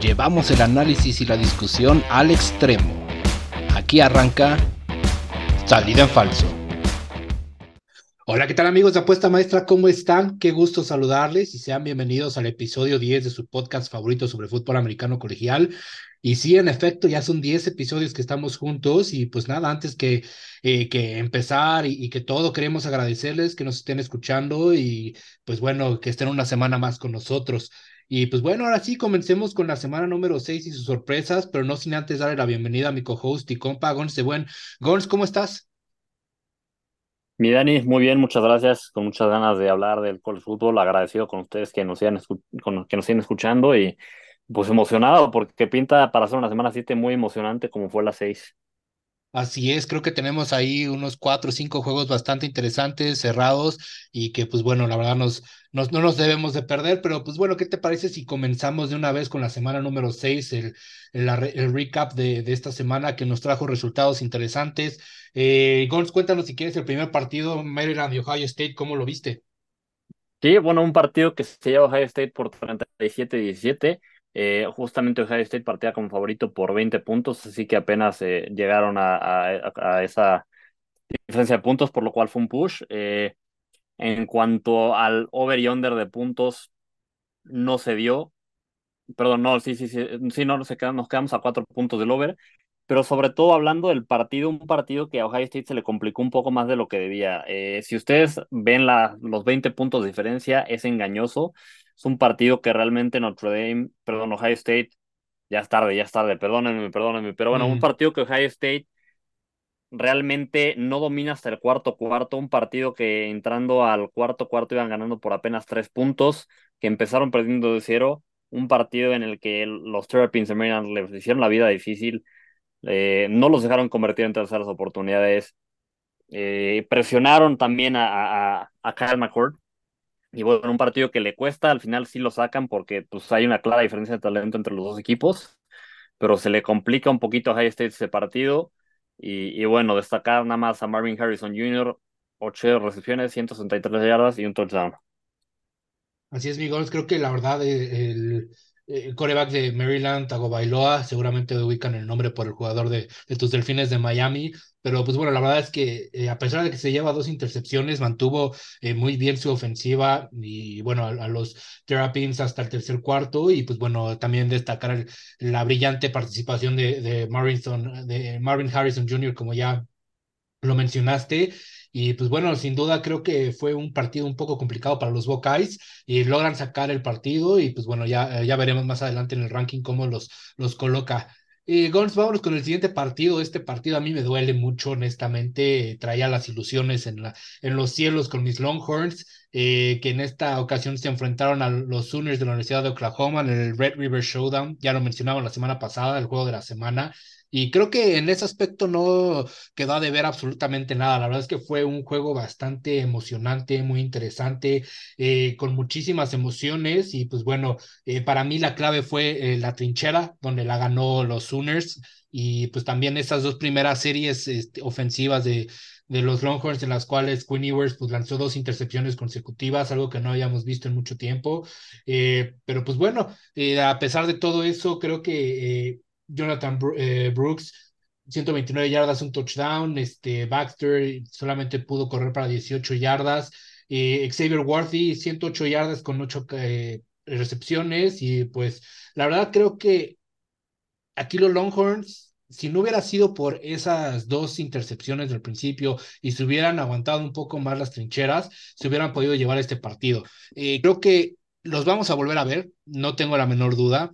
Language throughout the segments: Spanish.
llevamos el análisis y la discusión al extremo. Aquí arranca Salida en Falso. Hola, ¿qué tal amigos de Apuesta Maestra? ¿Cómo están? Qué gusto saludarles y sean bienvenidos al episodio 10 de su podcast favorito sobre fútbol americano colegial. Y sí, en efecto, ya son 10 episodios que estamos juntos y pues nada, antes que, eh, que empezar y, que todo, queremos agradecerles que nos estén escuchando y pues bueno, que estén una semana más con nosotros. Y pues bueno, ahora sí, comencemos con la semana número 6 y sus sorpresas, pero no sin antes darle la bienvenida a mi co-host y compa Gons de Buen. Gons, ¿cómo estás? Mi Dani, muy bien, muchas gracias, con muchas ganas de hablar del college fútbol, agradecido con ustedes que nos sigan, que nos sigan escuchando y pues emocionado porque pinta para hacer una semana 7 muy emocionante como fue la 6. Así es, creo que tenemos ahí unos cuatro o cinco juegos bastante interesantes, cerrados, y que pues bueno, la verdad nos, no nos debemos de perder, pero pues bueno, ¿qué te parece si comenzamos de una vez con la semana número seis, el, el, el recap de, de, esta semana que nos trajo resultados interesantes? Eh, Gons, cuéntanos si quieres el primer partido, Maryland y Ohio State, ¿cómo lo viste? Sí, bueno, un partido que se lleva Ohio State por 37-17. Eh, justamente Ohio State partía como favorito por 20 puntos, así que apenas eh, llegaron a, a, esa diferencia de puntos, por lo cual fue un push. Eh, en cuanto al over y under de puntos, no se dio. Perdón, no, sí, sí, sí, sí, no, nos quedamos a cuatro puntos del over. Pero sobre todo hablando del partido, un partido que a Ohio State se le complicó un poco más de lo que debía. si ustedes ven la, los 20 puntos de diferencia, es engañoso. Es un partido que realmente Notre Dame, perdón, Ohio State, ya es tarde, ya es tarde, perdónenme, perdónenme, pero bueno, un partido que Ohio State realmente no domina hasta el cuarto cuarto, un partido que entrando al cuarto cuarto iban ganando por apenas tres puntos, que empezaron perdiendo de cero, un partido en el que los Terrapins de Maryland les hicieron la vida difícil, eh, no los dejaron convertir en terceras oportunidades, eh, presionaron también a, a, a Kyle McCord, y bueno, un partido que le cuesta, al final sí lo sacan porque pues hay una clara diferencia de talento entre los dos equipos, pero se le complica un poquito a High State ese partido. Y, y bueno, destacar nada más a Marvin Harrison Jr., 8 recepciones, 163 yardas y un touchdown. Así es, Miguel. Creo que la verdad, eh, el, el coreback de Maryland, Tagovailoa, seguramente ubican el nombre por el jugador de, de, tus delfines de Miami, pero pues bueno, la verdad es que eh, a pesar de que se lleva dos intercepciones, mantuvo eh, muy bien su ofensiva y bueno, a, los Terrapins hasta el tercer cuarto y pues bueno, también destacar el, la brillante participación de, de, Marvin, de Marvin Harrison Jr., como ya lo mencionaste, y pues bueno, sin duda creo que fue un partido un poco complicado para los Buckeyes y logran sacar el partido y pues bueno, ya, ya veremos más adelante en el ranking cómo los, los coloca. Y Gons, vámonos con el siguiente partido. Este partido a mí me duele mucho, honestamente. Traía las ilusiones en, la, en los cielos con mis Longhorns, eh, que en esta ocasión se enfrentaron a los Sooners de la Universidad de Oklahoma en el Red River Showdown. Ya lo mencionaba la semana pasada, el juego de la semana. Y creo que en ese aspecto no quedó a deber absolutamente nada. La verdad es que fue un juego bastante emocionante, muy interesante, eh, con muchísimas emociones. Y pues bueno, eh, para mí la clave fue eh, la trinchera, donde la ganó los Sooners. Y pues también esas dos primeras series este, ofensivas de, de los Longhorns, en las cuales Quinn Ewers pues, lanzó dos intercepciones consecutivas, algo que no habíamos visto en mucho tiempo. pero pues bueno, a pesar de todo eso, creo que Jonathan eh, Brooks, 129 yardas, un touchdown. Este, Baxter solamente pudo correr para 18 yardas. Eh, Xavier Worthy, 108 yardas con 8 eh, recepciones. Y pues la verdad creo que aquí los Longhorns, si no hubiera sido por esas dos intercepciones del principio y se hubieran aguantado un poco más las trincheras, se hubieran podido llevar este partido. creo que los vamos a volver a ver, no tengo la menor duda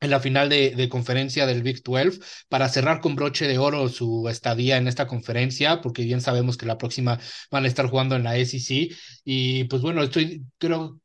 en la final de, de, conferencia del Big 12 para cerrar con broche de oro su estadía en esta conferencia, porque bien sabemos que la próxima van a estar jugando en la SEC. Y pues bueno, estoy, creo,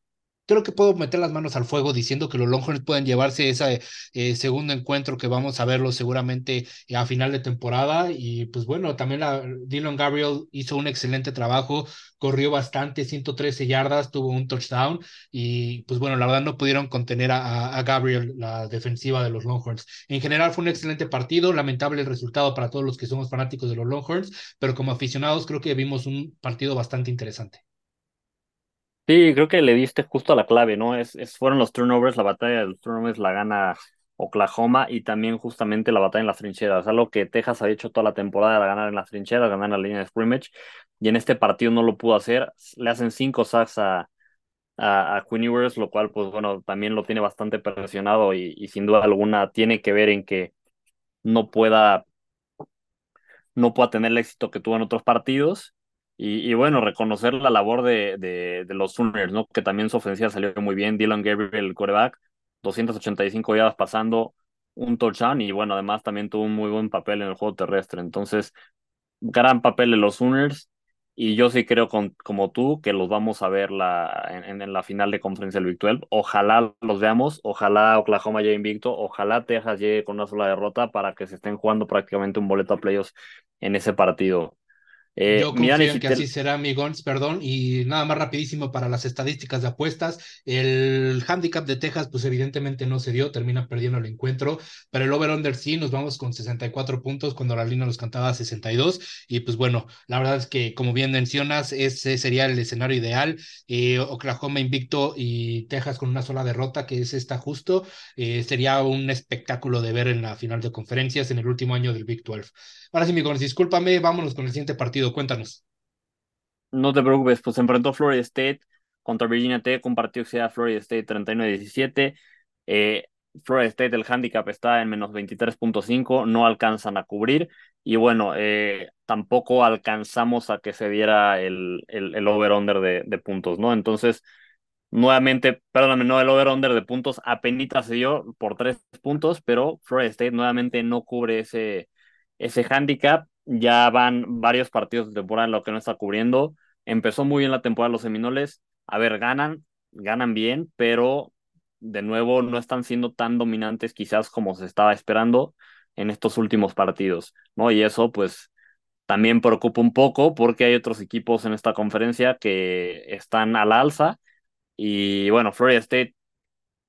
creo que puedo meter las manos al fuego diciendo que los Longhorns pueden llevarse ese eh, segundo encuentro que vamos a verlo seguramente a final de temporada. Y pues bueno, también la, Dylan Gabriel hizo un excelente trabajo, corrió bastante, 113 yardas, tuvo un touchdown y pues bueno, la verdad no pudieron contener a, a Gabriel, la defensiva de los Longhorns. En general fue un excelente partido, lamentable el resultado para todos los que somos fanáticos de los Longhorns, pero como aficionados creo que vimos un partido bastante interesante. Sí, creo que le diste justo a la clave, ¿no? Es, es, fueron los turnovers, la batalla de los turnovers la gana Oklahoma y también justamente la batalla en las trincheras, algo que Texas ha hecho toda la temporada de ganar en las trincheras, ganar en la línea de scrimmage, y en este partido no lo pudo hacer. Le hacen cinco sacks a, a, a Queen Ewers, lo cual, pues bueno, también lo tiene bastante presionado y, y sin duda alguna tiene que ver en que no pueda no pueda tener el éxito que tuvo en otros partidos. Y, y bueno, reconocer la labor de, de, los Sooners, ¿no? Que también su ofensiva salió muy bien. Dylan Gabriel, el coreback, 285 yardas pasando, un touchdown y bueno, además también tuvo un muy buen papel en el juego terrestre. Entonces, gran papel de los Sooners y yo sí creo con, como tú que los vamos a ver la, en, la final de conferencia del Big 12. Ojalá los veamos, ojalá Oklahoma llegue invicto, ojalá Texas llegue con una sola derrota para que se estén jugando prácticamente un boleto a playoffs en ese partido. Eh, Yo confío en que así será, mi Gons, perdón. Y nada más rapidísimo para las estadísticas de apuestas. El handicap de Texas, pues evidentemente no se dio, termina perdiendo el encuentro. Pero el over-under sí, nos vamos con 64 puntos cuando la línea nos cantaba 62. Y pues bueno, la verdad es que, como bien mencionas, ese sería el escenario ideal. Eh, Oklahoma invicto y Texas con una sola derrota, que es esta justo. Eh, sería un espectáculo de ver en la final de conferencias en el último año del Big 12. Ahora sí, mi Gons, discúlpame, vámonos con el siguiente partido cuéntanos. No te preocupes, pues se enfrentó Florida State contra Virginia Tech, un partido que se Florida State 39-17. Eh, Florida State, el handicap está en menos 23.5, no alcanzan a cubrir. Y bueno, eh, tampoco alcanzamos a que se diera el, el, el over-under de, de, puntos, ¿no? Entonces, nuevamente, perdóname, no, el over-under de puntos apenas se dio por tres puntos, pero Florida State nuevamente no cubre ese, ese handicap ya van varios partidos de temporada en lo que no está cubriendo. Empezó muy bien la temporada los Seminoles. A ver, ganan, ganan bien, pero de nuevo no están siendo tan dominantes quizás como se estaba esperando en estos últimos partidos, ¿no? Y eso pues también preocupa un poco porque hay otros equipos en esta conferencia que están al alza y bueno, Florida State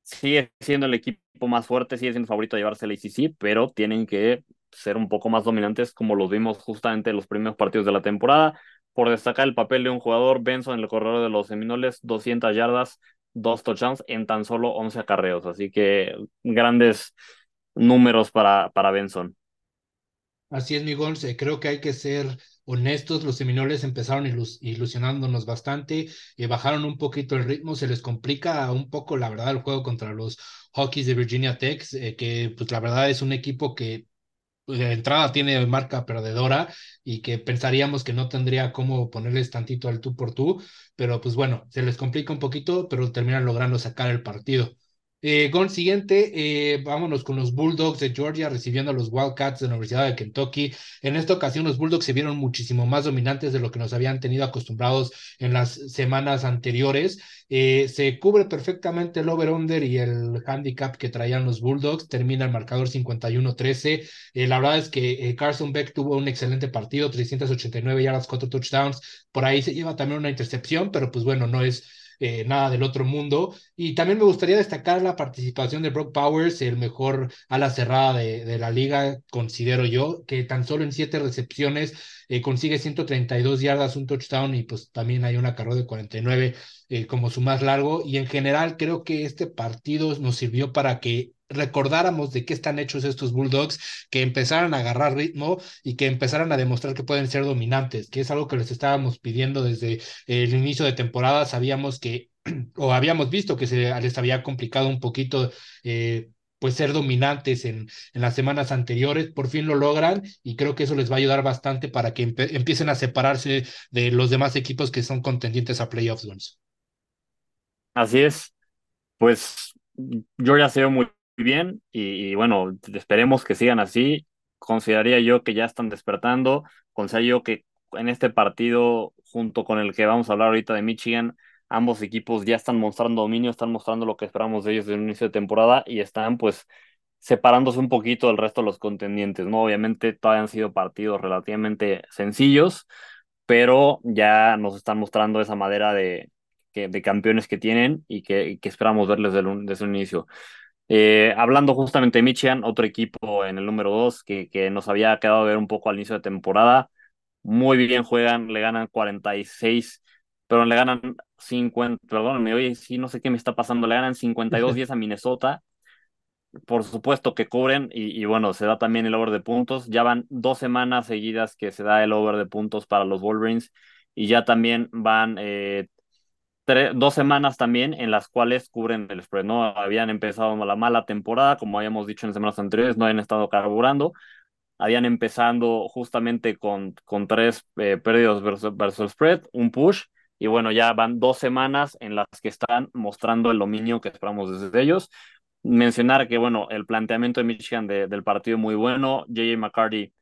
sigue siendo el equipo más fuerte, sigue siendo favorito a llevarse el ACC, pero tienen que ser un poco más dominantes como los vimos justamente en los primeros partidos de la temporada. Por destacar el papel de un jugador, Benson en el corredor de los Seminoles, 200 yardas, dos touchdowns en tan solo 11 acarreos. Así que grandes números para, para Benson. Así es, mi Creo que hay que ser honestos. Los Seminoles empezaron ilus ilusionándonos bastante, y bajaron un poquito el ritmo. Se les complica un poco, la verdad, el juego contra los Hawkeys de Virginia Tech, eh, que pues la verdad es un equipo que de entrada tiene marca perdedora y que pensaríamos que no tendría cómo ponerles tantito al tú por tú, pero pues bueno, se les complica un poquito, pero terminan logrando sacar el partido. Eh, Gon, siguiente, eh, vámonos con los Bulldogs de Georgia recibiendo a los Wildcats de la Universidad de Kentucky. En esta ocasión los Bulldogs se vieron muchísimo más dominantes de lo que nos habían tenido acostumbrados en las semanas anteriores. Eh, se cubre perfectamente el over-under y el handicap que traían los Bulldogs. Termina el marcador 51-13. Eh, la verdad es que Carson Beck tuvo un excelente partido, 389 yardas, 4 touchdowns. Por ahí se lleva también una intercepción, pero pues bueno, no es eh, nada del otro mundo. Y también me gustaría destacar la participación de Brock Powers, el mejor ala cerrada de, de la liga, considero yo, que tan solo en siete recepciones eh, consigue 132 yardas, un touchdown y pues también hay una carrera de 49 eh, como su más largo. Y en general creo que este partido nos sirvió para que recordáramos de qué están hechos estos Bulldogs, que empezaran a agarrar ritmo y que empezaran a demostrar que pueden ser dominantes, que es algo que les estábamos pidiendo desde el inicio de temporada. Sabíamos que, o habíamos visto que se les había complicado un poquito. Eh, pues ser dominantes en, en, las semanas anteriores, por fin lo logran y creo que eso les va a ayudar bastante para que empiecen a separarse de los demás equipos que son contendientes a playoffs. Así es, pues yo ya sé muy bien y, y, bueno, esperemos que sigan así. Consideraría yo que ya están despertando, consideraría yo que en este partido, junto con el que vamos a hablar ahorita de Michigan, ambos equipos ya están mostrando dominio, están mostrando lo que esperamos de ellos desde el inicio de temporada y están pues separándose un poquito del resto de los contendientes, ¿no? Obviamente todavía han sido partidos relativamente sencillos, pero ya nos están mostrando esa madera de, de campeones que tienen y que, que esperamos verles desde el, desde inicio. Eh, hablando justamente de Michigan, otro equipo en el número 2 que, que nos había quedado ver un poco al inicio de temporada. Muy bien juegan, le ganan 46, pero le ganan 50, perdón, oye, sí, no sé qué me está pasando, le ganan 52-10 a Minnesota. por supuesto que cubren y, bueno, se da también el over de puntos. Ya van dos semanas seguidas que se da el over de puntos para los Wolverines y ya también van eh, dos semanas también en las cuales cubren el spread, ¿no? Habían empezado la mala temporada, como habíamos dicho en semanas anteriores, no habían estado carburando. Habían empezando justamente con, con tres eh, pérdidas versus, versus spread, un push, y bueno, ya van dos semanas en las que están mostrando el dominio que esperamos desde ellos. Mencionar que, bueno, el planteamiento de Michigan del partido muy bueno. J.J. McCarty,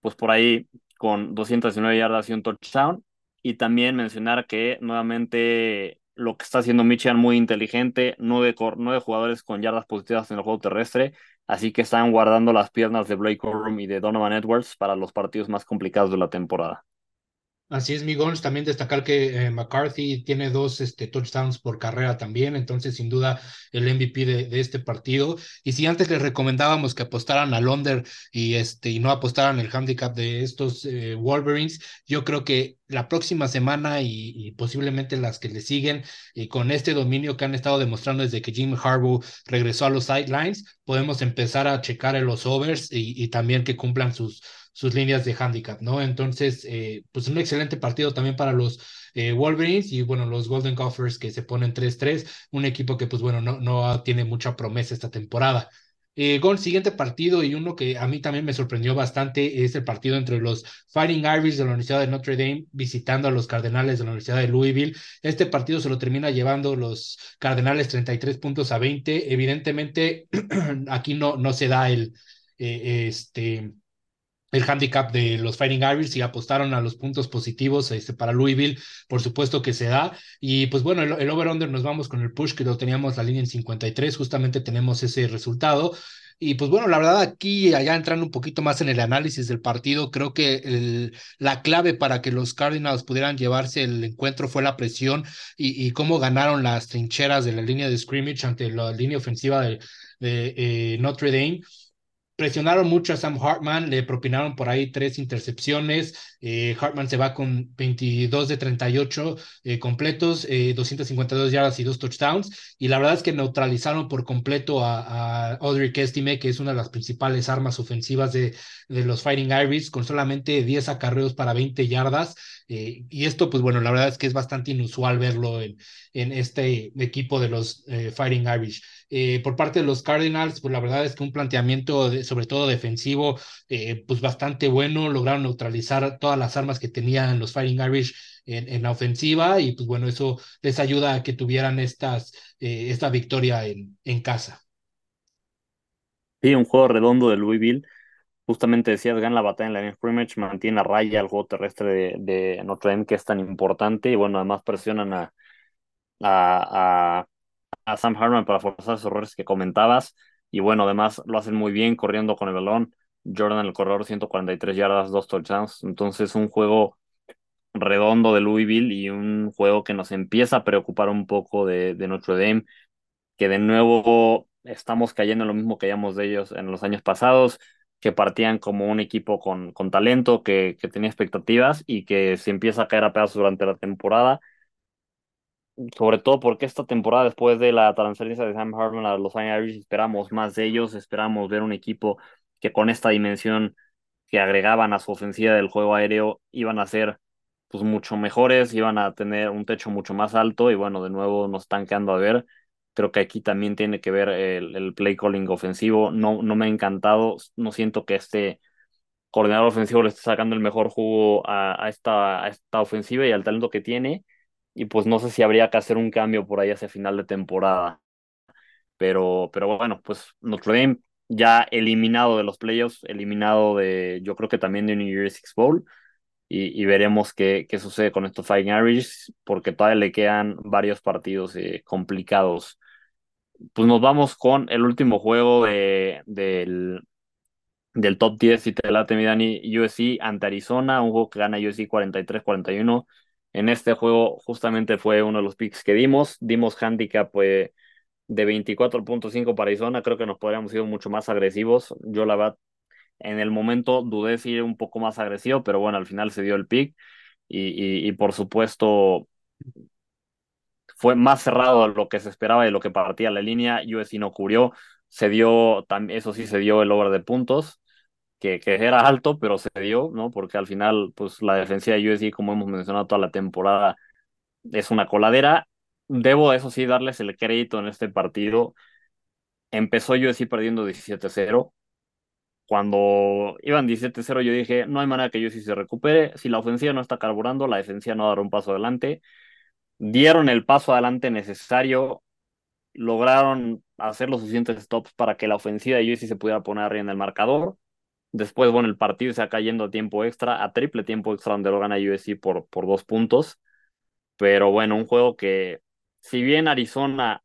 pues por ahí con 219 yardas y un touchdown. Y también mencionar que nuevamente lo que está haciendo Michigan muy inteligente, nueve, nueve jugadores con yardas positivas en el juego terrestre, así que están guardando las piernas de Blake Corum y de Donovan Edwards para los partidos más complicados de la temporada. Así es, Migons. También destacar que eh, McCarthy tiene dos este, touchdowns por carrera también, entonces sin duda el MVP de, este partido. Y si antes les recomendábamos que apostaran al under y, este, no apostaran el handicap de estos eh, Wolverines, yo creo que la próxima semana y, posiblemente las que le siguen, con este dominio que han estado demostrando desde que Jim Harbaugh regresó a los sidelines, podemos empezar a checar en los overs y también que cumplan sus sus líneas de handicap, ¿no? Entonces, eh, pues un excelente partido también para los eh, Wolverines y bueno, los Golden Gophers que se ponen 3-3, un equipo que pues bueno, no, no tiene mucha promesa esta temporada. Eh, Gon, siguiente partido y uno que a mí también me sorprendió bastante es el partido entre los Fighting Irish de la Universidad de Notre Dame visitando a los Cardenales de la Universidad de Louisville. Este partido se lo termina llevando los Cardenales 33 puntos a 20. Evidentemente, aquí no, no se da el, eh, este, el handicap de los Fighting Irish y apostaron a los puntos positivos este, para Louisville, por supuesto que se da. Y pues bueno, el, over-under nos vamos con el push que lo teníamos la línea en 53, justamente tenemos ese resultado. Y pues bueno, la verdad aquí, allá entrando un poquito más en el análisis del partido, creo que el, la clave para que los Cardinals pudieran llevarse el encuentro fue la presión y, y cómo ganaron las trincheras de la línea de scrimmage ante la línea ofensiva de, de eh, Notre Dame presionaron mucho a Sam Hartman, le propinaron por ahí tres intercepciones. Eh, Hartman se va con 22 de 38 eh, completos, 252 eh, yardas y dos touchdowns. Y la verdad es que neutralizaron por completo a, Audrey Kestime, que es una de las principales armas ofensivas de, de los Fighting Irish, con solamente 10 acarreos para 20 yardas. Y esto, pues bueno, la verdad es que es bastante inusual verlo en, en este equipo de los Fighting Irish. por parte de los Cardinals, pues la verdad es que un planteamiento sobre todo defensivo, eh, pues bastante bueno, lograron neutralizar todas las armas que tenían los Fighting Irish en, la ofensiva y pues bueno, eso les ayuda a que tuvieran estas, eh, esta victoria en, en casa. Sí, un juego redondo de Louisville. Justamente decías, gana la batalla en la línea scrimmage, mantiene a raya el juego terrestre de, Notre Dame, que es tan importante, y bueno, además presionan a, a, a Sam Harman para forzar esos errores que comentabas. Y bueno, además lo hacen muy bien corriendo con el balón. Jordan, el corredor, 143 yardas, dos touchdowns. Entonces, un juego redondo de Louisville y un juego que nos empieza a preocupar un poco de, de Notre Dame, que de nuevo estamos cayendo en lo mismo que hayamos de ellos en los años pasados, que partían como un equipo con, con talento, que, que tenía expectativas y que se empieza a caer a pedazos durante la temporada sobre todo porque esta temporada, después de la transferencia de Sam Hartman a los Irish, esperamos más de ellos, esperamos ver un equipo que con esta dimensión que agregaban a su ofensiva del juego aéreo iban a ser pues mucho mejores, iban a tener un techo mucho más alto y bueno, de nuevo nos están quedando a ver. Creo que aquí también tiene que ver el, play calling ofensivo. No, no me ha encantado, no siento que este coordinador ofensivo le esté sacando el mejor jugo a, esta, a esta ofensiva y al talento que tiene y pues no sé si habría que hacer un cambio por ahí hacia final de temporada. Pero, pero bueno, pues Notre Dame ya eliminado de los playoffs, eliminado de, yo creo que también de New Year's Six Bowl, y, veremos qué, qué, sucede con estos Fighting Irish, porque todavía le quedan varios partidos eh, complicados. Pues nos vamos con el último juego de, del, del top 10, si te late mi Dani, USC ante Arizona, un juego que gana USC 43-41 en este juego justamente fue uno de los picks que dimos. Dimos handicap pues, de 24.5 para Arizona. Creo que nos podríamos ir mucho más agresivos. Yo la verdad, en el momento dudé si ir un poco más agresivo, pero bueno, al final se dio el pick. Y, y, por supuesto fue más cerrado de lo que se esperaba y de lo que partía la línea. USC no cubrió. se dio, eso sí, se dio el over de puntos, que, que era alto, pero se dio, ¿no? Porque al final, pues la defensiva de USC, como hemos mencionado toda la temporada, es una coladera. Debo, eso sí, darles el crédito en este partido. Empezó USC perdiendo 17-0. Cuando iban 17-0, yo dije, no hay manera que USC se recupere. Si la ofensiva no está carburando, la defensiva no dará un paso adelante. Dieron el paso adelante necesario. Lograron hacer los suficientes stops para que la ofensiva de USC se pudiera poner arriba en el marcador. Después, bueno, el partido se ha cayendo a tiempo extra, a triple tiempo extra, donde lo gana USC por, por dos puntos. Pero bueno, un juego que, si bien Arizona,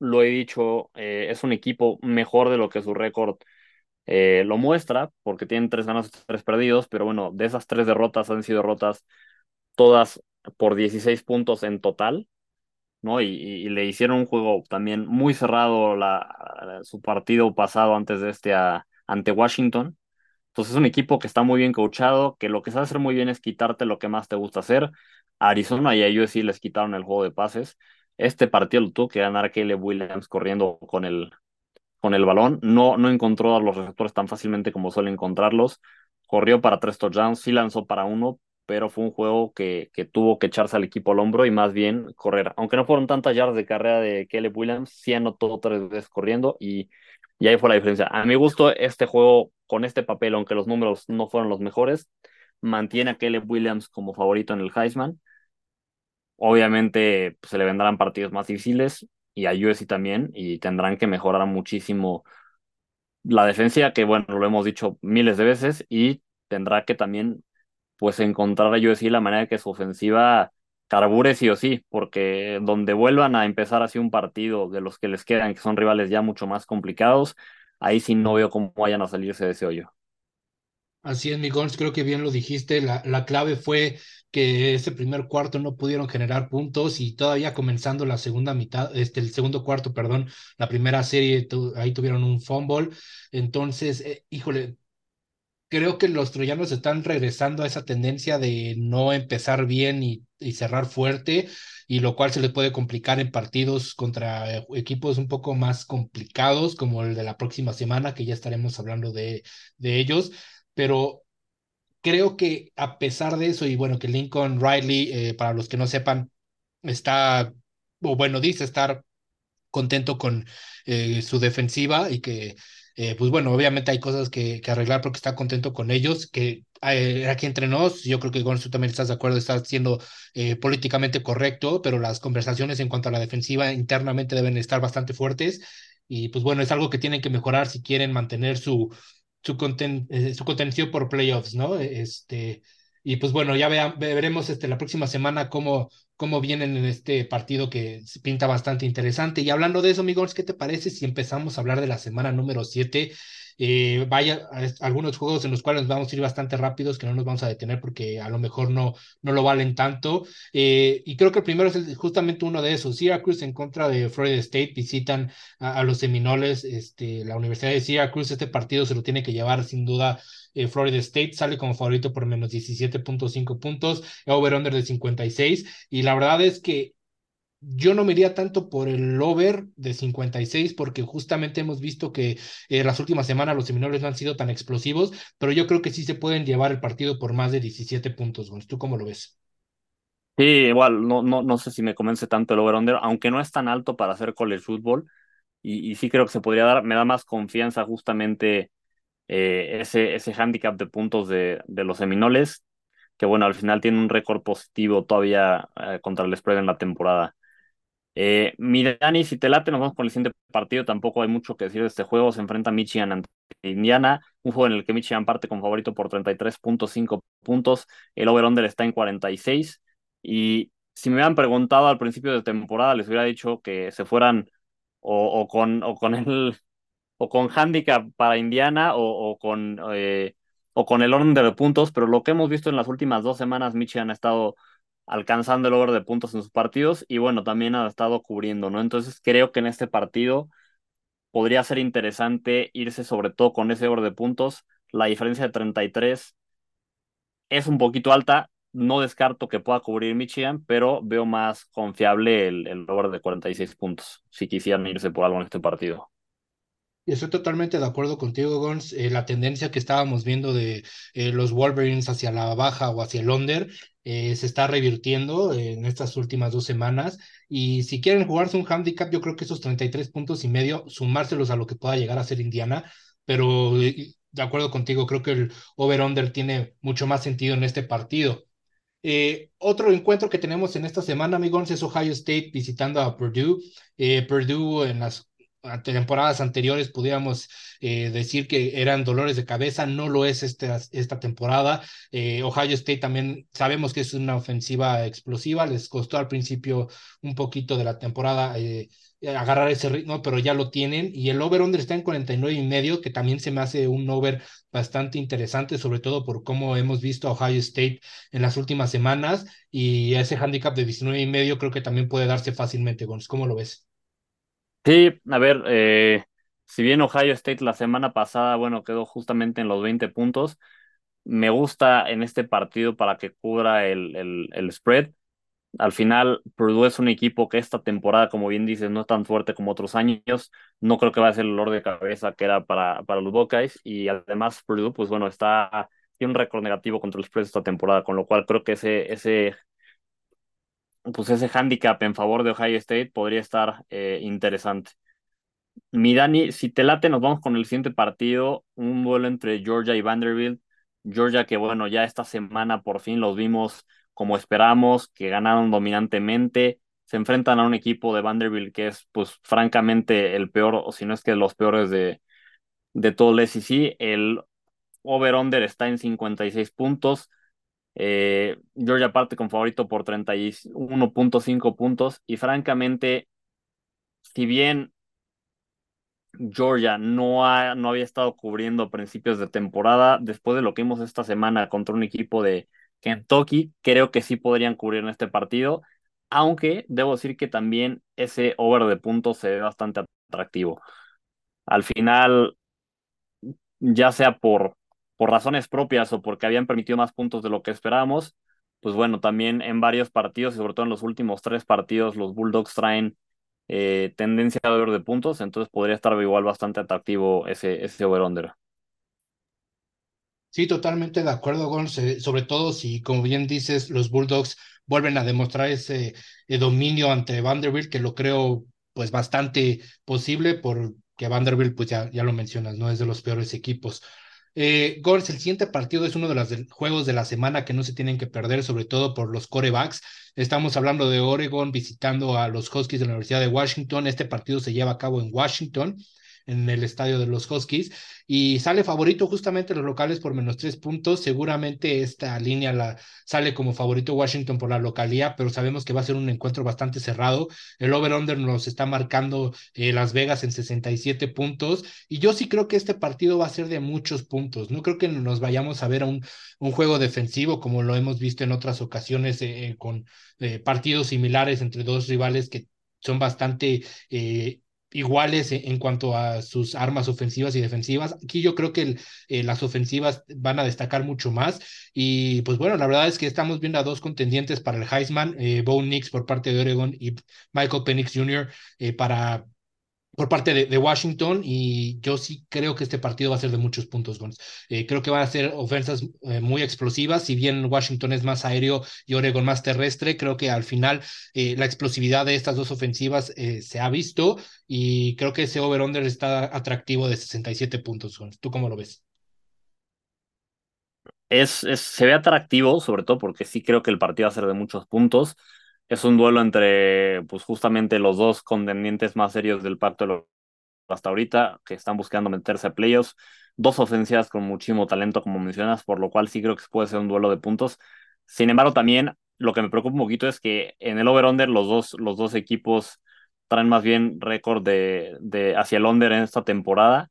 lo he dicho, eh, es un equipo mejor de lo que su récord eh, lo muestra, porque tienen tres ganas tres perdidos, pero bueno, de esas tres derrotas han sido derrotas todas por 16 puntos en total, ¿no? Y, le hicieron un juego también muy cerrado la, su partido pasado antes de este ante Washington. Entonces es un equipo que está muy bien coachado, que lo que sabe hacer muy bien es quitarte lo que más te gusta hacer. Arizona y a USC les quitaron el juego de pases. Este partido lo tuvo que ganar Caleb Williams corriendo con el, con el balón. No, no encontró a los receptores tan fácilmente como suele encontrarlos. Corrió para tres touchdowns, sí lanzó para uno, pero fue un juego que, que tuvo que echarse al equipo al hombro y más bien correr. Aunque no fueron tantas yardas de carrera de Caleb Williams, sí anotó tres veces corriendo y, y ahí fue la diferencia. A mi gusto, este juego con este papel, aunque los números no fueron los mejores, mantiene a Caleb Williams como favorito en el Heisman. Obviamente pues, se le vendrán partidos más difíciles y a USC también y tendrán que mejorar muchísimo la defensa, que bueno, lo hemos dicho miles de veces, y tendrá que también pues encontrar a USC la manera de que su ofensiva carbure sí o sí, porque donde vuelvan a empezar así un partido de los que les quedan, que son rivales ya mucho más complicados, ahí sí no veo cómo vayan a salirse de ese hoyo. Así es, Migons, creo que bien lo dijiste. La, la clave fue que ese primer cuarto no pudieron generar puntos y todavía comenzando la segunda mitad, este, el segundo cuarto, perdón, la primera serie, ahí tuvieron un fumble. Entonces, eh, híjole, creo que los troyanos están regresando a esa tendencia de no empezar bien y, y cerrar fuerte, y lo cual se les puede complicar en partidos contra eh, equipos un poco más complicados, como el de la próxima semana, que ya estaremos hablando de, ellos. Pero creo que a pesar de eso, y bueno, que Lincoln Riley, eh, para los que no sepan, está, o bueno, dice estar contento con eh, su defensiva y que, eh, pues bueno, obviamente hay cosas que, que, arreglar porque está contento con ellos, que aquí entre nos, yo creo que con tú también estás de acuerdo, está siendo políticamente correcto, pero las conversaciones en cuanto a la defensiva internamente deben estar bastante fuertes y pues bueno, es algo que tienen que mejorar si quieren mantener su su, conten, eh, su contención por playoffs, ¿no? Este, y pues bueno, ya veremos este, la próxima semana cómo, cómo vienen en este partido que pinta bastante interesante. Y hablando de eso, amigos, ¿qué te parece si empezamos a hablar de la semana número 7? Eh, vaya algunos juegos en los cuales vamos a ir bastante rápidos, que no nos vamos a detener porque a lo mejor no, no lo valen tanto. Eh, y creo que el primero es justamente uno de esos. Syracuse en contra de Florida State visitan a, los Seminoles, este, la Universidad de Syracuse. Este partido se lo tiene que llevar sin duda eh, Florida State sale como favorito por menos 17.5 puntos, over-under de 56. Y la verdad es que yo no me iría tanto por el over de 56 porque justamente hemos visto que en las últimas semanas los Seminoles no han sido tan explosivos, pero yo creo que sí se pueden llevar el partido por más de 17 puntos. ¿Tú cómo lo ves? Sí, igual, no, no, no sé si me convence tanto el over-under, aunque no es tan alto para hacer college fútbol, y, y, sí creo que se podría dar, me da más confianza justamente eh, ese, ese handicap de puntos de, de los Seminoles, que bueno, al final tiene un récord positivo todavía eh, contra el spread en la temporada. Eh, Dani, si te late, nos vamos con el siguiente partido. Tampoco hay mucho que decir de este juego. Se enfrenta Michigan ante Indiana, un juego en el que Michigan parte con favorito por 33.5 puntos. El over-under está en 46. Y si me hubieran preguntado al principio de temporada, les hubiera dicho que se fueran o, con, o con el o con handicap para Indiana o, con, eh, o con el orden de puntos, pero lo que hemos visto en las últimas dos semanas, Michigan ha estado alcanzando el orden de puntos en sus partidos y bueno, también ha estado cubriendo, ¿no? Entonces creo que en este partido podría ser interesante irse sobre todo con ese orden de puntos. La diferencia de 33 es un poquito alta, no descarto que pueda cubrir Michigan, pero veo más confiable el, el over de 46 puntos si quisieran irse por algo en este partido. Estoy totalmente de acuerdo contigo, Gons. Eh, la tendencia que estábamos viendo de eh, los Wolverines hacia la baja o hacia el under eh, se está revirtiendo en estas últimas dos semanas. Y si quieren jugarse un handicap, yo creo que esos 33 puntos y medio, sumárselos a lo que pueda llegar a ser Indiana. Pero de acuerdo contigo, creo que el over-under tiene mucho más sentido en este partido. Eh, otro encuentro que tenemos en esta semana, amigos, es Ohio State visitando a Purdue. Eh, Purdue en las temporadas anteriores pudiéramos eh, decir que eran dolores de cabeza, no lo es esta, esta temporada. Ohio State también sabemos que es una ofensiva explosiva, les costó al principio un poquito de la temporada agarrar ese ritmo, pero ya lo tienen. Y el over-under está en 49 y medio, que también se me hace un over bastante interesante, sobre todo por cómo hemos visto a Ohio State en las últimas semanas. Y ese handicap de 19 y medio creo que también puede darse fácilmente, Gonz. ¿Cómo lo ves? Sí, a ver, eh, si bien Ohio State la semana pasada, bueno, quedó justamente en los 20 puntos, me gusta en este partido para que cubra el, el, el spread al final, Purdue es un equipo que esta temporada, como bien dices, no es tan fuerte como otros años. No creo que va a ser el olor de cabeza que era para, para los Buckeyes. Y además, Purdue, pues bueno, está, tiene un récord negativo contra los Spurs esta temporada, con lo cual creo que ese, ese, pues ese handicap en favor de Ohio State podría estar eh, interesante. Mi Dani, si te late, nos vamos con el siguiente partido, un duelo entre Georgia y Vanderbilt. Georgia, que bueno, ya esta semana por fin los vimos como esperamos, que ganaron dominantemente. Se enfrentan a un equipo de Vanderbilt que es, pues, francamente el peor, o si no es que los peores de, de todo el SEC. El over-under está en 56 puntos. Eh, Georgia parte con favorito por 31.5 puntos. Y francamente, si bien Georgia no, ha, no había estado cubriendo principios de temporada, después de lo que vimos esta semana contra un equipo de Kentucky, creo que sí podrían cubrir en este partido, aunque debo decir que también ese over de puntos se ve bastante atractivo. Al final, ya sea por, por razones propias o porque habían permitido más puntos de lo que esperábamos, pues bueno, también en varios partidos y sobre todo en los últimos tres partidos, los Bulldogs traen eh, tendencia de over de puntos, entonces podría estar igual bastante atractivo ese, ese over-under. Sí, totalmente de acuerdo, Gonz, sobre todo si, como bien dices, los Bulldogs vuelven a demostrar ese eh, dominio ante Vanderbilt, que lo creo pues bastante posible, porque Vanderbilt, pues ya, ya lo mencionas, no es de los peores equipos. Eh, el siguiente partido es uno de los juegos de la semana que no se tienen que perder, sobre todo por los corebacks. Estamos hablando de Oregon visitando a los Huskies de la Universidad de Washington. Este partido se lleva a cabo en Washington en el estadio de los Huskies y sale favorito justamente los locales por menos tres puntos. Seguramente esta línea la sale como favorito Washington por la localía, pero sabemos que va a ser un encuentro bastante cerrado. El over-under nos está marcando eh, Las Vegas en 67 puntos y yo sí creo que este partido va a ser de muchos puntos. No creo que nos vayamos a ver a un, un juego defensivo como lo hemos visto en otras ocasiones eh, con eh, partidos similares entre dos rivales que son bastante iguales en cuanto a sus armas ofensivas y defensivas. Aquí yo creo que eh, las ofensivas van a destacar mucho más. Y pues bueno, la verdad es que estamos viendo a dos contendientes para el Heisman, eh, Bo Nix por parte de Oregon y Michael Penix Jr. Eh, para por parte de, Washington y yo sí creo que este partido va a ser de muchos puntos, eh, creo que van a ser ofensas eh, muy explosivas, si bien Washington es más aéreo y Oregon más terrestre, creo que al final eh, la explosividad de estas dos ofensivas se ha visto y creo que ese over-under está atractivo de 67 puntos, ¿Tú cómo lo ves? Es, es, se ve atractivo, sobre todo porque sí creo que el partido va a ser de muchos puntos es un duelo entre, pues justamente los dos contendientes más serios del pacto de hasta ahorita, que están buscando meterse a playoffs. Dos ofensivas con muchísimo talento, como mencionas, por lo cual sí creo que puede ser un duelo de puntos. Sin embargo, también lo que me preocupa un poquito es que en el over-under los dos, los dos equipos traen más bien récord de, de hacia el under en esta temporada,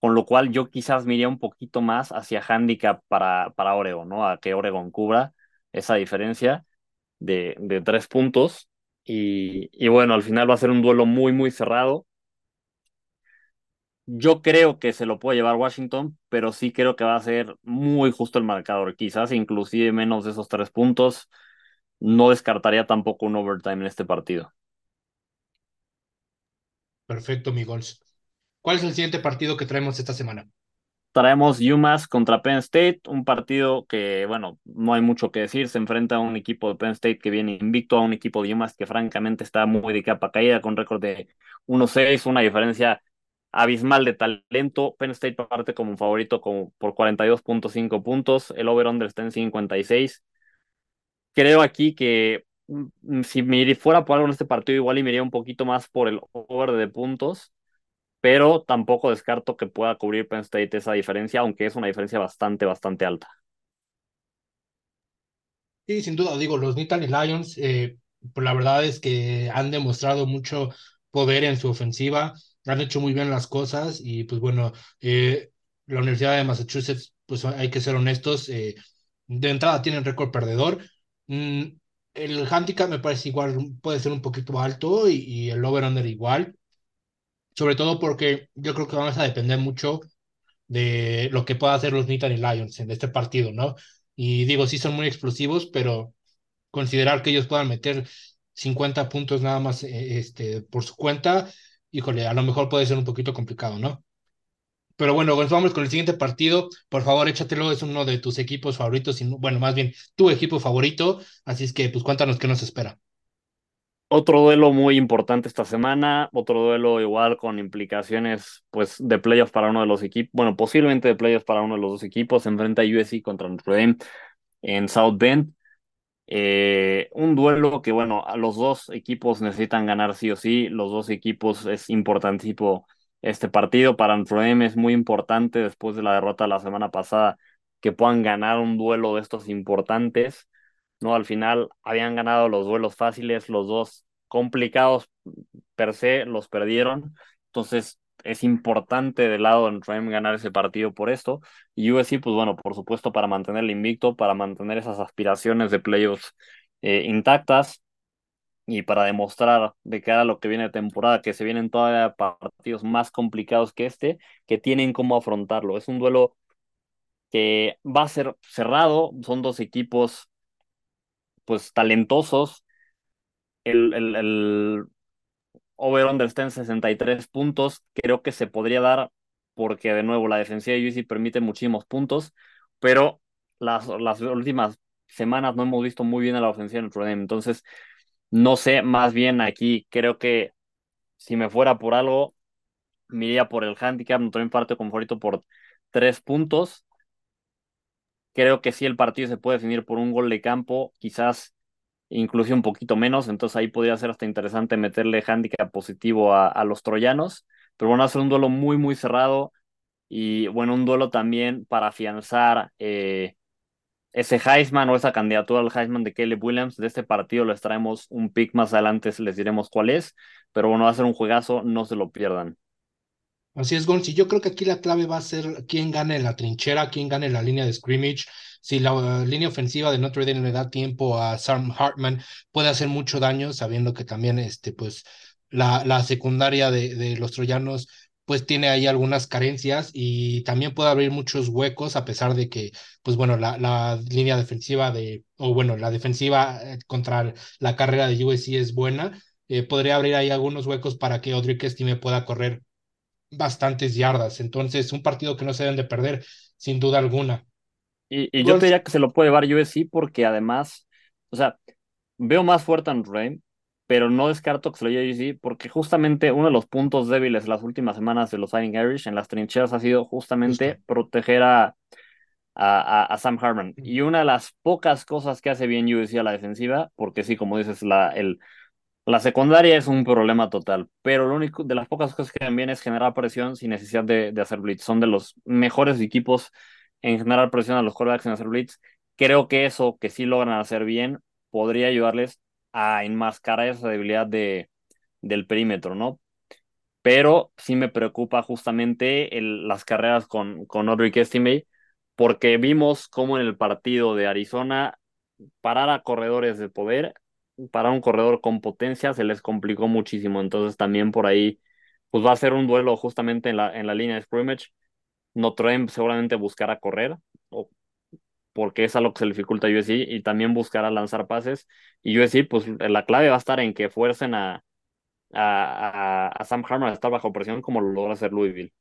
con lo cual yo quizás me un poquito más hacia handicap para, para Oregon, ¿no? A que Oregon cubra esa diferencia de, tres puntos. Y, y, bueno, al final va a ser un duelo muy, muy cerrado. Yo creo que se lo puede llevar Washington, pero sí creo que va a ser muy justo el marcador. Quizás inclusive menos de esos tres puntos. No descartaría tampoco un overtime en este partido. Perfecto, mi ¿Cuál es el siguiente partido que traemos esta semana? Traemos UMass contra Penn State, un partido que, bueno, no hay mucho que decir. Se enfrenta a un equipo de Penn State que viene invicto, a un equipo de UMass que francamente está muy de capa caída, con récord de 1-6, una diferencia abismal de talento. Penn State parte como un favorito como por 42.5 puntos, el over-under está en 56. Creo aquí que mm, si me fuera por algo en este partido, igual y me iría un poquito más por el over de puntos pero tampoco descarto que pueda cubrir Penn State esa diferencia, aunque es una diferencia bastante, bastante alta. Sí, sin duda, digo, los Nittany Lions, eh, pues la verdad es que han demostrado mucho poder en su ofensiva, han hecho muy bien las cosas y pues bueno, eh, la Universidad de Massachusetts, pues hay que ser honestos, eh, de entrada tienen récord perdedor. Mm, el handicap me parece igual, puede ser un poquito alto y, el over-under igual sobre todo porque yo creo que vamos a depender mucho de lo que pueda hacer los Nittany Lions en este partido, ¿no? Y digo, sí son muy explosivos, pero considerar que ellos puedan meter 50 puntos nada más eh, este, por su cuenta, híjole, a lo mejor puede ser un poquito complicado, ¿no? Pero bueno, pues vamos con el siguiente partido. Por favor, échatelo, es uno de tus equipos favoritos, y, bueno, más bien tu equipo favorito. Así es que, pues cuéntanos qué nos espera. Otro duelo muy importante esta semana, otro duelo igual con implicaciones pues de playoffs para uno de los equipos, bueno, posiblemente de playoffs para uno de los dos equipos, enfrenta a USC contra Notre en South Bend. Eh, un duelo que bueno, a los dos equipos necesitan ganar sí o sí, los dos equipos es importantísimo este partido. Para Notre es muy importante después de la derrota la semana pasada que puedan ganar un duelo de estos importantes ¿no? Al final habían ganado los duelos fáciles, los dos complicados per se los perdieron. Entonces es importante del lado de Notre ganar ese partido por esto. Y USC, pues bueno, por supuesto, para mantener el invicto, para mantener esas aspiraciones de playoffs eh, intactas y para demostrar de cara a lo que viene de temporada, que se vienen todavía partidos más complicados que este, que tienen cómo afrontarlo. Es un duelo que va a ser cerrado, son dos equipos pues talentosos. El, el, el over-under está en 63 puntos. Creo que se podría dar porque, de nuevo, la defensiva de UC permite muchísimos puntos, pero las, las últimas semanas no hemos visto muy bien a la ofensiva de Notre Dame. Entonces, no sé, más bien aquí creo que si me fuera por algo, me iría por el handicap. Notre Dame parte con favorito por tres puntos. Creo que sí el partido se puede definir por un gol de campo, quizás incluso un poquito menos, entonces ahí podría ser hasta interesante meterle handicap positivo a, los troyanos, pero bueno, hacer un duelo muy, muy cerrado y bueno, un duelo también para afianzar eh, ese Heisman o esa candidatura al Heisman de Caleb Williams. De este partido les traemos un pick más adelante, les diremos cuál es, pero bueno, va a ser un juegazo, no se lo pierdan. Así es, Gonzi. Yo creo que aquí la clave va a ser quién gane la trinchera, quién gane la línea de scrimmage. Si la uh, línea ofensiva de Notre Dame le da tiempo a Sam Hartman, puede hacer mucho daño, sabiendo que también este, pues, la, la secundaria de, de los troyanos pues tiene ahí algunas carencias y también puede abrir muchos huecos a pesar de que, pues bueno, la, la línea defensiva de, o bueno, la defensiva eh, contra la carrera de USC es buena. Eh, podría abrir ahí algunos huecos para que Odrick Estime pueda correr bastantes yardas. Entonces, un partido que no se deben de perder, sin duda alguna. Y, yo te diría que se lo puede llevar USC porque además, o sea, veo más fuerte a Notre pero no descarto que se lo lleve USC porque justamente uno de los puntos débiles las últimas semanas de los Fighting Irish en las trincheras ha sido justamente proteger a, a, a, Sam Harman. Y una de las pocas cosas que hace bien USC a la defensiva, porque sí, como dices, la, el, la secundaria es un problema total, pero lo único de las pocas cosas que también es generar presión sin necesidad de, hacer blitz. Son de los mejores equipos en generar presión a los quarterbacks en hacer blitz. Creo que eso que sí logran hacer bien podría ayudarles a enmascarar esa debilidad de, del perímetro, ¿no? Pero sí me preocupa justamente las carreras con, con Audrey Estimate, porque vimos cómo en el partido de Arizona parar a corredores de poder para un corredor con potencia se les complicó muchísimo. Entonces también por ahí pues va a ser un duelo justamente en la, en la línea de scrimmage. Notre Dame seguramente buscará correr, o, porque es algo que se le dificulta a USC, y también buscará lanzar pases. Y USC, pues la clave va a estar en que fuercen a, a, a, Sam Harmon a estar bajo presión como lo logra hacer Louisville.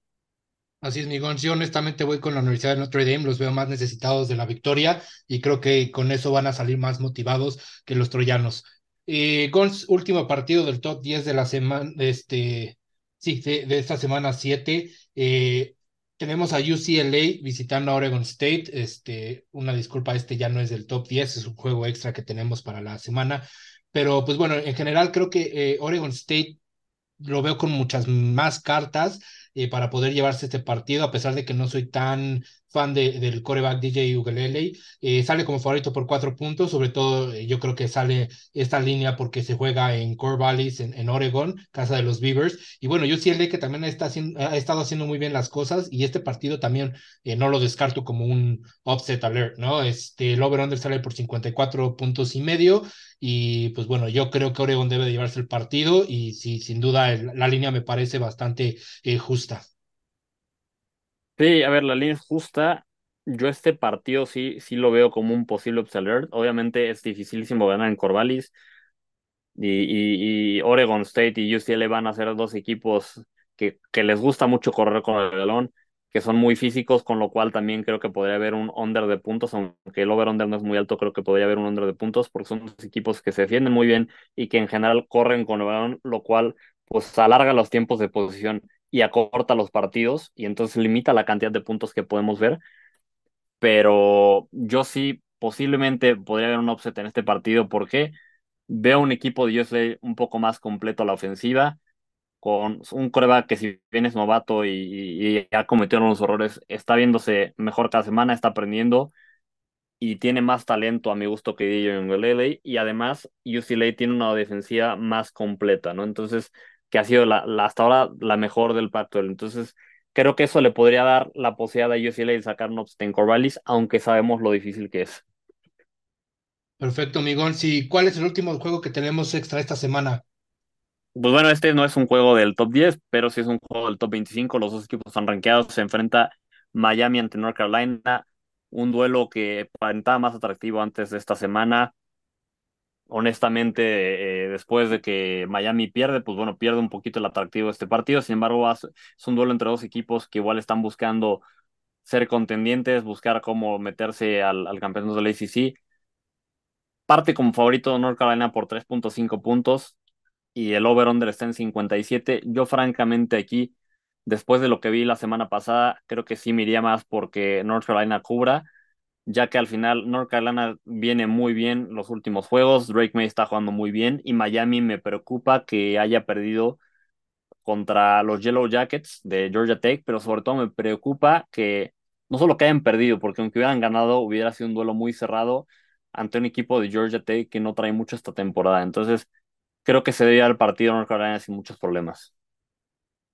Así es, mi Gons. Yo honestamente voy con la Universidad de Notre Dame, los veo más necesitados de la victoria y creo que con eso van a salir más motivados que los troyanos. Eh, Gons, último partido del top 10 de la semana, este, sí, de, esta semana 7. Eh, tenemos a UCLA visitando a Oregon State. Este, una disculpa, este ya no es del top 10, es un juego extra que tenemos para la semana. Pero pues bueno, en general creo que eh, Oregon State lo veo con muchas más cartas eh, para poder llevarse este partido, a pesar de que no soy tan fan de, del coreback DJ Ugalele. Eh, sale como favorito por cuatro puntos, sobre todo eh, yo creo que sale esta línea porque se juega en Core Valleys, en, Oregon, casa de los Beavers. Y bueno, UCLA que también está ha estado haciendo muy bien las cosas y este partido también no lo descarto como un upset alert, ¿no? Este, el over-under sale por 54 puntos y medio. Y pues bueno, yo creo que Oregon debe llevarse el partido y sí, sin duda la línea me parece bastante justa. Sí, a ver, la línea es justa. Yo este partido sí, sí lo veo como un posible upset Obviamente es dificilísimo ganar en Corvallis. Y, y, Oregon State y UCLA van a ser dos equipos que, que les gusta mucho correr con el balón, que son muy físicos, con lo cual también creo que podría haber un under de puntos, aunque el over-under no es muy alto, creo que podría haber un under de puntos, porque son dos equipos que se defienden muy bien y que en general corren con el balón, lo cual pues alarga los tiempos de posición y acorta los partidos y entonces limita la cantidad de puntos que podemos ver. Pero yo sí posiblemente podría haber un offset en este partido porque veo un equipo de USLA un poco más completo a la ofensiva, con un coreback que si bien es novato y, ha cometido unos errores, está viéndose mejor cada semana, está aprendiendo y tiene más talento a mi gusto que DJ y además UCLA tiene una defensiva más completa, ¿no? Entonces que ha sido la, hasta ahora la mejor del pacto. Entonces, creo que eso le podría dar la posibilidad a UCLA de sacar un Corvallis, aunque sabemos lo difícil que es. Perfecto, Migón. Sí, ¿cuál es el último juego que tenemos extra esta semana? Pues bueno, este no es un juego del top 10, pero sí es un juego del top 25. Los dos equipos están rankeados. Se enfrenta Miami ante North Carolina. Un duelo que aparentaba más atractivo antes de esta semana honestamente, eh, después de que Miami pierde, pues bueno, pierde un poquito el atractivo de este partido. Sin embargo, es un duelo entre dos equipos que igual están buscando ser contendientes, buscar cómo meterse al, al campeonato del ACC. Parte como favorito North Carolina por 3.5 puntos y el over-under está en 57. Yo francamente aquí, después de lo que vi la semana pasada, creo que sí me iría más porque North Carolina cubra ya que al final North Carolina viene muy bien los últimos juegos, Drake May está jugando muy bien y Miami me preocupa que haya perdido contra los Yellow Jackets de Georgia Tech, pero sobre todo me preocupa que no solo que hayan perdido, porque aunque hubieran ganado hubiera sido un duelo muy cerrado ante un equipo de Georgia Tech que no trae mucho esta temporada. Entonces, creo que se debe al partido North Carolina sin muchos problemas.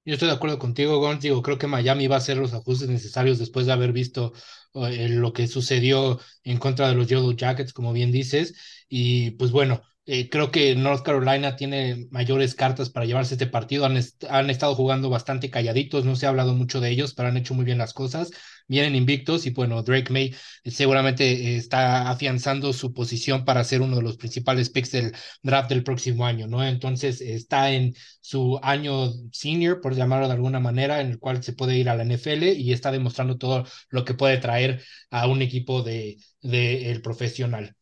Yo estoy de acuerdo contigo, Gon. Digo, creo que Miami va a hacer los ajustes necesarios después de haber visto eh, lo que sucedió en contra de los Yellow Jackets, como bien dices. Y pues bueno, eh, creo que North Carolina tiene mayores cartas para llevarse este partido. Han, han, estado jugando bastante calladitos, no se ha hablado mucho de ellos, pero han hecho muy bien las cosas. Vienen invictos y bueno, Drake May eh, seguramente está afianzando su posición para ser uno de los principales picks del draft del próximo año, ¿no? Entonces está en su año senior, por llamarlo de alguna manera, en el cual se puede ir a la NFL y está demostrando todo lo que puede traer a un equipo de, de el profesional.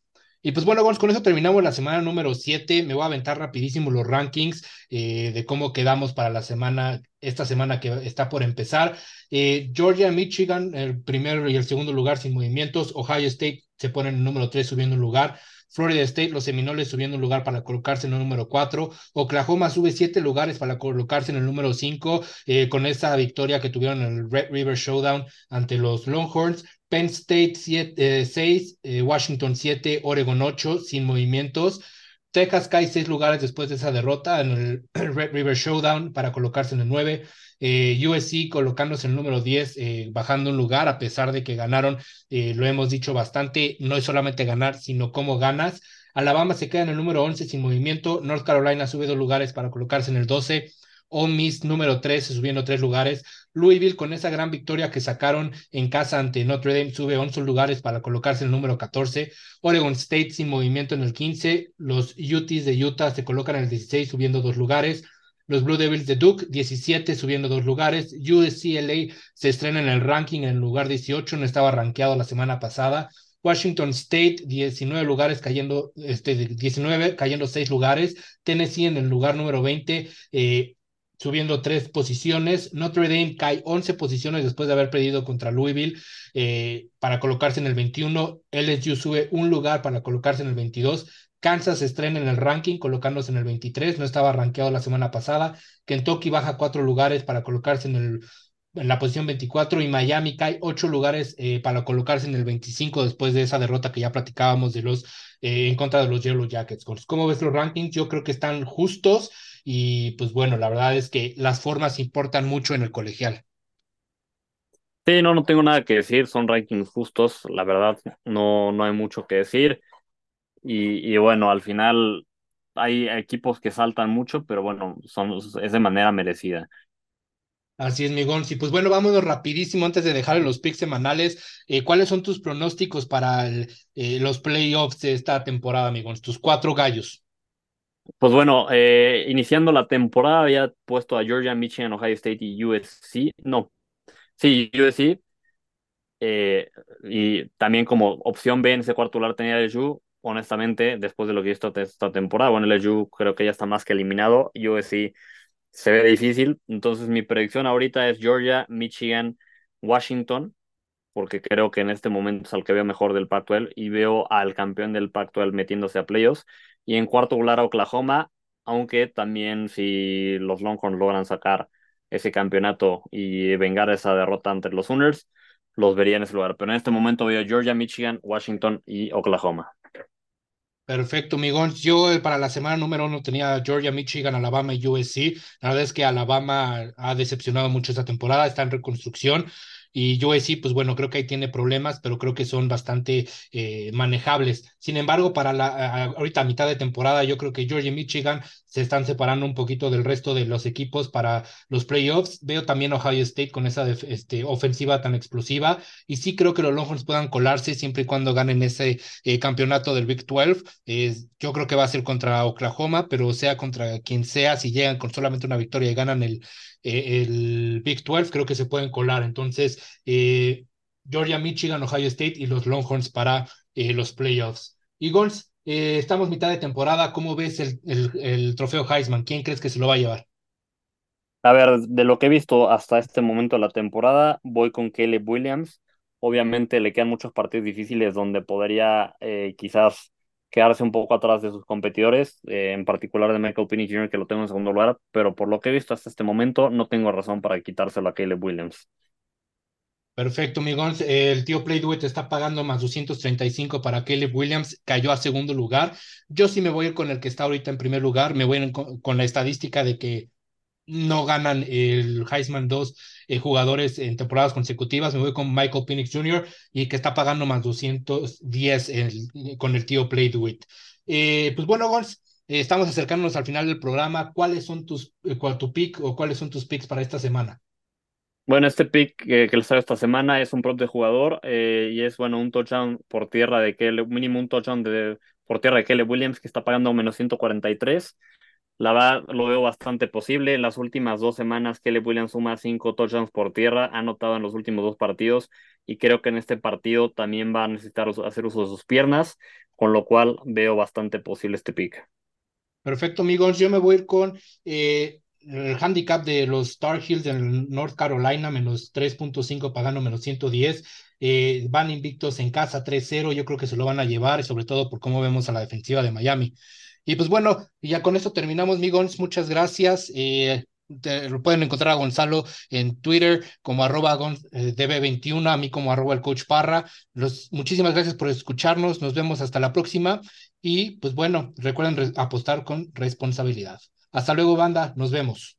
Y pues bueno, con eso terminamos la semana número 7. Me voy a aventar rapidísimo los rankings eh, de cómo quedamos para la semana, esta semana que está por empezar. Eh, Georgia, Michigan, el primero y el segundo lugar sin movimientos. Ohio State se pone en el número 3 subiendo un lugar. Florida State, los Seminoles subiendo un lugar para colocarse en el número 4. Oklahoma sube 7 lugares para colocarse en el número 5 eh, con esa victoria que tuvieron en el Red River Showdown ante los Longhorns. Penn State 6, eh, Washington 7, Oregon 8, sin movimientos. Texas cae 6 lugares después de esa derrota en el Red River Showdown para colocarse en el 9. Eh, USC colocándose en el número 10, eh, bajando un lugar a pesar de que ganaron, lo hemos dicho bastante, no es solamente ganar, sino cómo ganas. Alabama se queda en el número 11 sin movimiento, North Carolina sube dos lugares para colocarse en el 12, Ole Miss número 13 subiendo tres lugares, Louisville con esa gran victoria que sacaron en casa ante Notre Dame sube 11 lugares para colocarse en el número 14. Oregon State sin movimiento en el 15. Los Utes de Utah se colocan en el 16 subiendo dos lugares. Los Blue Devils de Duke, 17, subiendo dos lugares. UCLA se estrena en el ranking en el lugar 18, no estaba rankeado la semana pasada. Washington State, 19 lugares cayendo, este, 19 cayendo 6 lugares. Tennessee en el lugar número 20, eh, subiendo 3 posiciones. Notre Dame cae 11 posiciones después de haber perdido contra Louisville eh, para colocarse en el 21. LSU sube un lugar para colocarse en el 22. Kansas estrena en el ranking colocándose en el 23, no estaba rankeado la semana pasada. Kentucky baja cuatro lugares para colocarse en la posición 24 y Miami cae ocho lugares eh, para colocarse en el 25 después de esa derrota que ya platicábamos de los eh, en contra de los Yellow Jackets. ¿Cómo ves los rankings? Yo creo que están justos y pues bueno, la verdad es que las formas importan mucho en el colegial. Sí, no, no tengo nada que decir, son rankings justos, la verdad, no, no hay mucho que decir. Y, y bueno, al final hay equipos que saltan mucho, pero bueno, son, es de manera merecida. Así es, mi Y pues bueno, vámonos rapidísimo antes de dejar los picks semanales. Eh, ¿Cuáles son tus pronósticos para eh, los playoffs de esta temporada, mi Tus cuatro gallos. Pues bueno, eh, iniciando la temporada había puesto a Georgia, Michigan, Ohio State y USC. No, sí, USC. y también como opción B en ese cuarto lugar tenía LSU. Honestamente, después de lo que he visto esta temporada, bueno, LSU creo que ya está más que eliminado. USC se ve difícil. Entonces mi predicción ahorita es Georgia, Michigan, Washington, porque creo que en este momento es al que veo mejor del Pac-12 y veo al campeón del Pac-12 metiéndose a playoffs. Y en cuarto lugar Oklahoma, aunque también si los Longhorns logran sacar ese campeonato y vengar esa derrota ante los Sooners, los vería en ese lugar. Pero en este momento veo Georgia, Michigan, Washington y Oklahoma. Perfecto, migón. Yo eh, para la semana número uno tenía Georgia, Michigan, Alabama y USC. La verdad es que Alabama ha decepcionado mucho esta temporada, está en reconstrucción. Y USC, pues bueno, creo que ahí tiene problemas, pero creo que son bastante eh, manejables. Sin embargo, para la ahorita a mitad de temporada, yo creo que Georgia y Michigan se están separando un poquito del resto de los equipos para los playoffs. Veo también Ohio State con esa este, ofensiva tan explosiva y sí creo que los Longhorns puedan colarse siempre y cuando ganen ese eh, campeonato del Big 12. yo creo que va a ser contra Oklahoma, pero sea contra quien sea, si llegan con solamente una victoria y ganan el, eh, el Big 12, creo que se pueden colar. Entonces, eh, Georgia, Michigan, Ohio State y los Longhorns para los playoffs. Eagles, eh, estamos mitad de temporada. ¿Cómo ves el, el, trofeo Heisman? ¿Quién crees que se lo va a llevar? A ver, de lo que he visto hasta este momento de la temporada, voy con Caleb Williams. Obviamente le quedan muchos partidos difíciles donde podría eh, quizás quedarse un poco atrás de sus competidores, eh, en particular de Michael Penny Jr., que lo tengo en segundo lugar, pero por lo que he visto hasta este momento, no tengo razón para quitárselo a Caleb Williams. Perfecto, Miguel. El tío Playduet está pagando más 235 para Caleb Williams, cayó a segundo lugar. Yo sí me voy a ir con el que está ahorita en primer lugar, me voy con, la estadística de que no ganan el Heisman 2 eh, jugadores en temporadas consecutivas. Me voy con Michael Penix Jr. y que está pagando más 210 con el tío Play Eh, pues bueno, Gons, eh, estamos acercándonos al final del programa. ¿Cuáles son tus, cuál tu pick o cuáles son tus picks para esta semana? Bueno, este pick que les traigo esta semana es un prop de jugador y es, bueno, un touchdown por tierra de que mínimo un touchdown de, por tierra de Kelly Williams que está pagando menos 143. La verdad, lo veo bastante posible. En las últimas dos semanas, Kelly Williams suma cinco touchdowns por tierra, ha anotado en los últimos dos partidos y creo que en este partido también va a necesitar hacer uso de sus piernas, con lo cual veo bastante posible este pick. Perfecto, amigos. Yo me voy a ir con eh, el handicap de los Star Heels en North Carolina, menos 3.5 pagando menos 110. Eh, van invictos en casa 3-0, yo creo que se lo van a llevar, sobre todo por cómo vemos a la defensiva de Miami. Y pues bueno, ya con esto terminamos, Migons, muchas gracias. Eh, lo pueden encontrar a Gonzalo en Twitter como arroba eh, db21, a mí como arroba el coach Parra. Los, muchísimas gracias por escucharnos, nos vemos hasta la próxima y pues bueno, recuerden apostar con responsabilidad. Hasta luego, banda. Nos vemos.